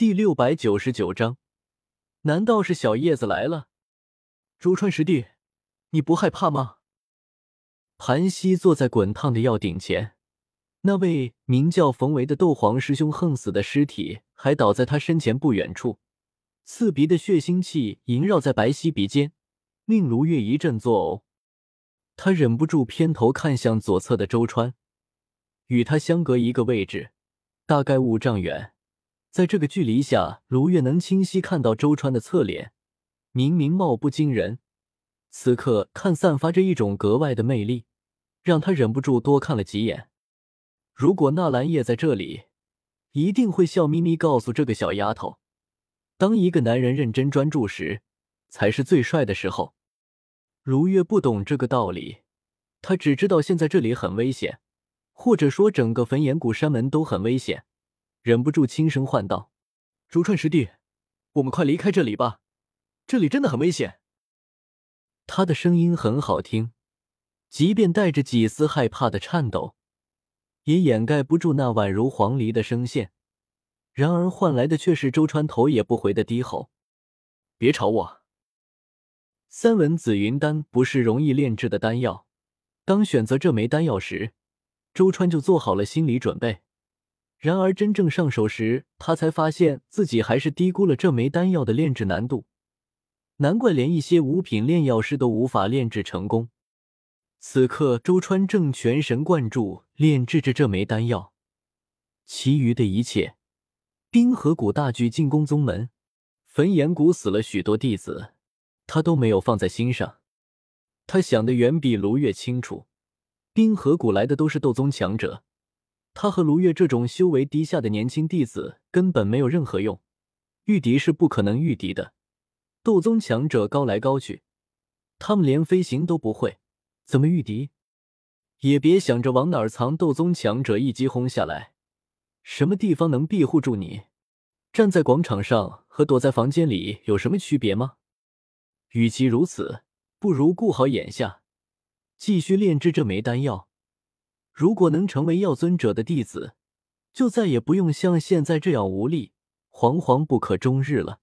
第六百九十九章，难道是小叶子来了？周川师弟，你不害怕吗？盘膝坐在滚烫的药鼎前，那位名叫冯维的斗皇师兄横死的尸体还倒在他身前不远处，刺鼻的血腥气萦绕在白皙鼻尖，令卢月一阵作呕。他忍不住偏头看向左侧的周川，与他相隔一个位置，大概五丈远。在这个距离下，卢月能清晰看到周川的侧脸，明明貌不惊人，此刻看散发着一种格外的魅力，让他忍不住多看了几眼。如果纳兰叶在这里，一定会笑眯眯告诉这个小丫头，当一个男人认真专注时，才是最帅的时候。如月不懂这个道理，他只知道现在这里很危险，或者说整个焚炎谷山门都很危险。忍不住轻声唤道：“竹川师弟，我们快离开这里吧，这里真的很危险。”他的声音很好听，即便带着几丝害怕的颤抖，也掩盖不住那宛如黄鹂的声线。然而换来的却是周川头也不回的低吼：“别吵我！”三文紫云丹不是容易炼制的丹药，当选择这枚丹药时，周川就做好了心理准备。然而，真正上手时，他才发现自己还是低估了这枚丹药的炼制难度。难怪连一些五品炼药师都无法炼制成功。此刻，周川正全神贯注炼制着这枚丹药，其余的一切，冰河谷大举进攻宗门，焚炎谷死了许多弟子，他都没有放在心上。他想的远比卢月清楚，冰河谷来的都是斗宗强者。他和卢月这种修为低下的年轻弟子根本没有任何用，御敌是不可能御敌的。斗宗强者高来高去，他们连飞行都不会，怎么御敌？也别想着往哪儿藏。斗宗强者一击轰下来，什么地方能庇护住你？站在广场上和躲在房间里有什么区别吗？与其如此，不如顾好眼下，继续炼制这枚丹药。如果能成为药尊者的弟子，就再也不用像现在这样无力、惶惶不可终日了。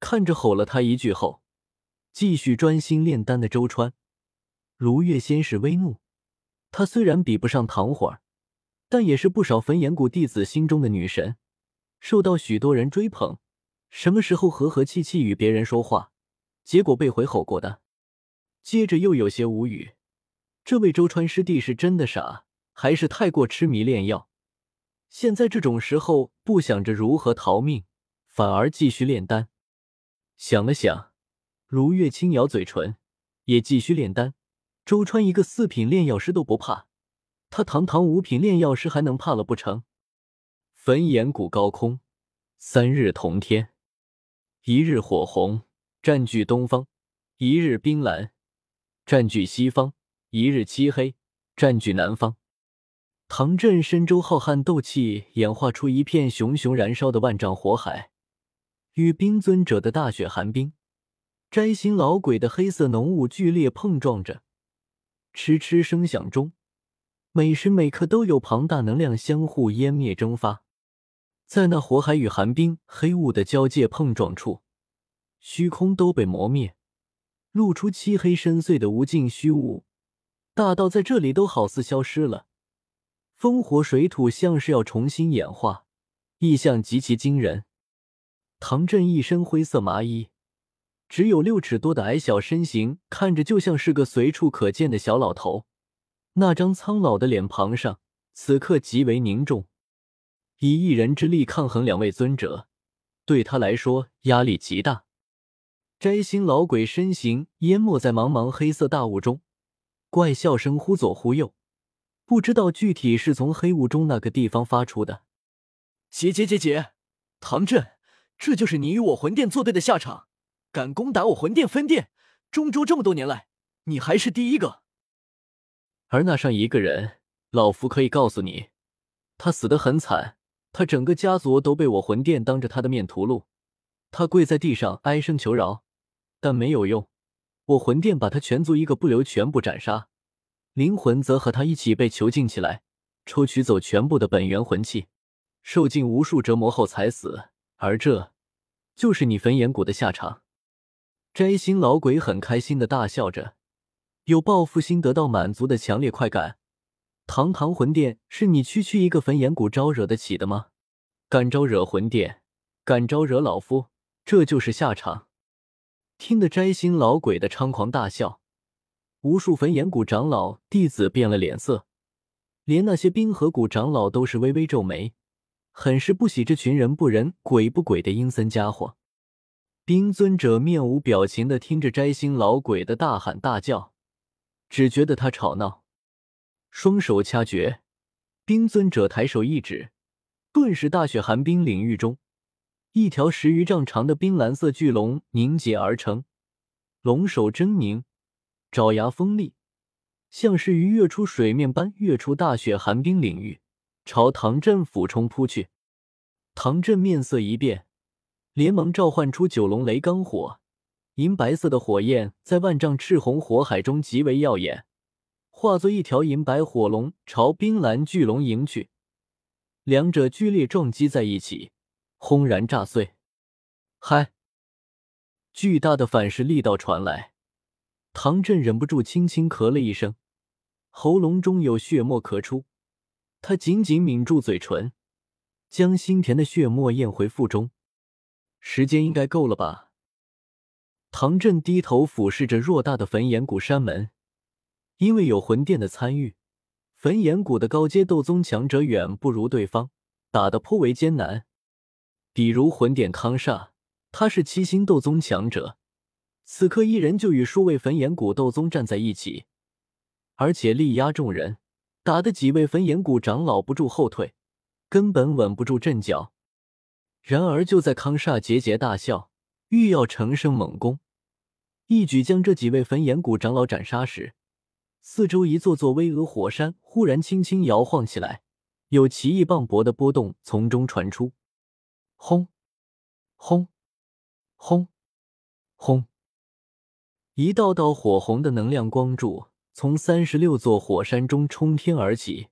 看着吼了他一句后，继续专心炼丹的周川，卢月先是微怒。他虽然比不上唐火儿，但也是不少焚炎谷弟子心中的女神，受到许多人追捧。什么时候和和气气与别人说话，结果被回吼过的？接着又有些无语。这位周川师弟是真的傻，还是太过痴迷炼药？现在这种时候，不想着如何逃命，反而继续炼丹。想了想，如月轻咬嘴唇，也继续炼丹。周川一个四品炼药师都不怕，他堂堂五品炼药师还能怕了不成？焚炎谷高空，三日同天，一日火红占据东方，一日冰蓝占据西方。一日漆黑，占据南方。唐镇深州浩瀚斗气演化出一片熊熊燃烧的万丈火海，与冰尊者的大雪寒冰、摘星老鬼的黑色浓雾剧烈碰撞着，嗤嗤声响中，每时每刻都有庞大能量相互湮灭蒸发。在那火海与寒冰、黑雾的交界碰撞处，虚空都被磨灭，露出漆黑深邃的无尽虚无。大道在这里都好似消失了，风火水土像是要重新演化，异象极其惊人。唐振一身灰色麻衣，只有六尺多的矮小身形，看着就像是个随处可见的小老头。那张苍老的脸庞上，此刻极为凝重，以一人之力抗衡两位尊者，对他来说压力极大。摘星老鬼身形淹没在茫茫黑色大雾中。怪笑声忽左忽右，不知道具体是从黑雾中那个地方发出的。姐姐姐姐，唐振，这就是你与我魂殿作对的下场！敢攻打我魂殿分殿，中州这么多年来，你还是第一个。而那上一个人，老夫可以告诉你，他死得很惨，他整个家族都被我魂殿当着他的面屠戮，他跪在地上哀声求饶，但没有用。我魂殿把他全族一个不留全部斩杀，灵魂则和他一起被囚禁起来，抽取走全部的本源魂器，受尽无数折磨后才死。而这就是你焚炎谷的下场。摘星老鬼很开心的大笑着，有报复心得到满足的强烈快感。堂堂魂殿是你区区一个焚炎谷招惹得起的吗？敢招惹魂殿，敢招惹老夫，这就是下场。听得摘星老鬼的猖狂大笑，无数焚炎谷长老弟子变了脸色，连那些冰河谷长老都是微微皱眉，很是不喜这群人不人鬼不鬼的阴森家伙。冰尊者面无表情的听着摘星老鬼的大喊大叫，只觉得他吵闹。双手掐诀，冰尊者抬手一指，顿时大雪寒冰领域中，一条十余丈长的冰蓝色巨龙凝结而成，龙首狰狞，爪牙锋利，像是鱼跃出水面般跃出大雪寒冰领域，朝唐振俯冲扑去。唐振面色一变，连忙召唤出九龙雷罡火，银白色的火焰在万丈赤红火海中极为耀眼。化作一条银白火龙朝冰蓝巨龙迎去，两者剧烈撞击在一起，轰然炸碎。嗨！巨大的反噬力道传来，唐振忍不住轻轻咳了一声，喉咙中有血沫咳出，他紧紧抿住嘴唇，将心田的血沫咽回腹中。时间应该够了吧？唐振低头俯视着偌大的焚炎谷山门。因为有魂殿的参与，焚炎谷的高阶斗宗强者远不如对方，打得颇为艰难。比如魂殿康煞，他是七星斗宗强者，此刻一人就与数位焚炎谷斗宗站在一起，而且力压众人，打得几位焚炎谷长老不住后退，根本稳不住阵脚。然而就在康煞桀桀大笑，欲要乘胜猛攻，一举将这几位焚炎谷长老斩杀时，四周一座座巍峨火山忽然轻轻摇晃起来，有奇异磅礴的波动从中传出。轰！轰！轰！轰！一道道火红的能量光柱从三十六座火山中冲天而起。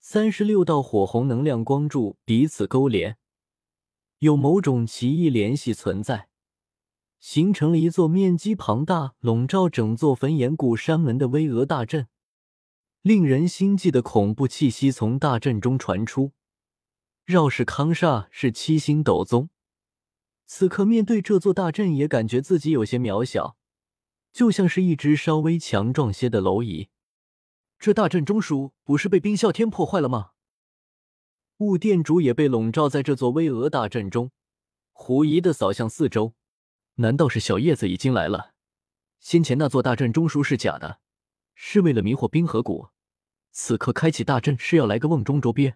三十六道火红能量光柱彼此勾连，有某种奇异联系存在。形成了一座面积庞大、笼罩整座焚炎谷山门的巍峨大阵，令人心悸的恐怖气息从大阵中传出。饶是康煞是七星斗宗，此刻面对这座大阵，也感觉自己有些渺小，就像是一只稍微强壮些的蝼蚁。这大阵中枢不是被冰啸天破坏了吗？雾殿主也被笼罩在这座巍峨大阵中，狐疑的扫向四周。难道是小叶子已经来了？先前那座大阵中枢是假的，是为了迷惑冰河谷。此刻开启大阵是要来个瓮中捉鳖。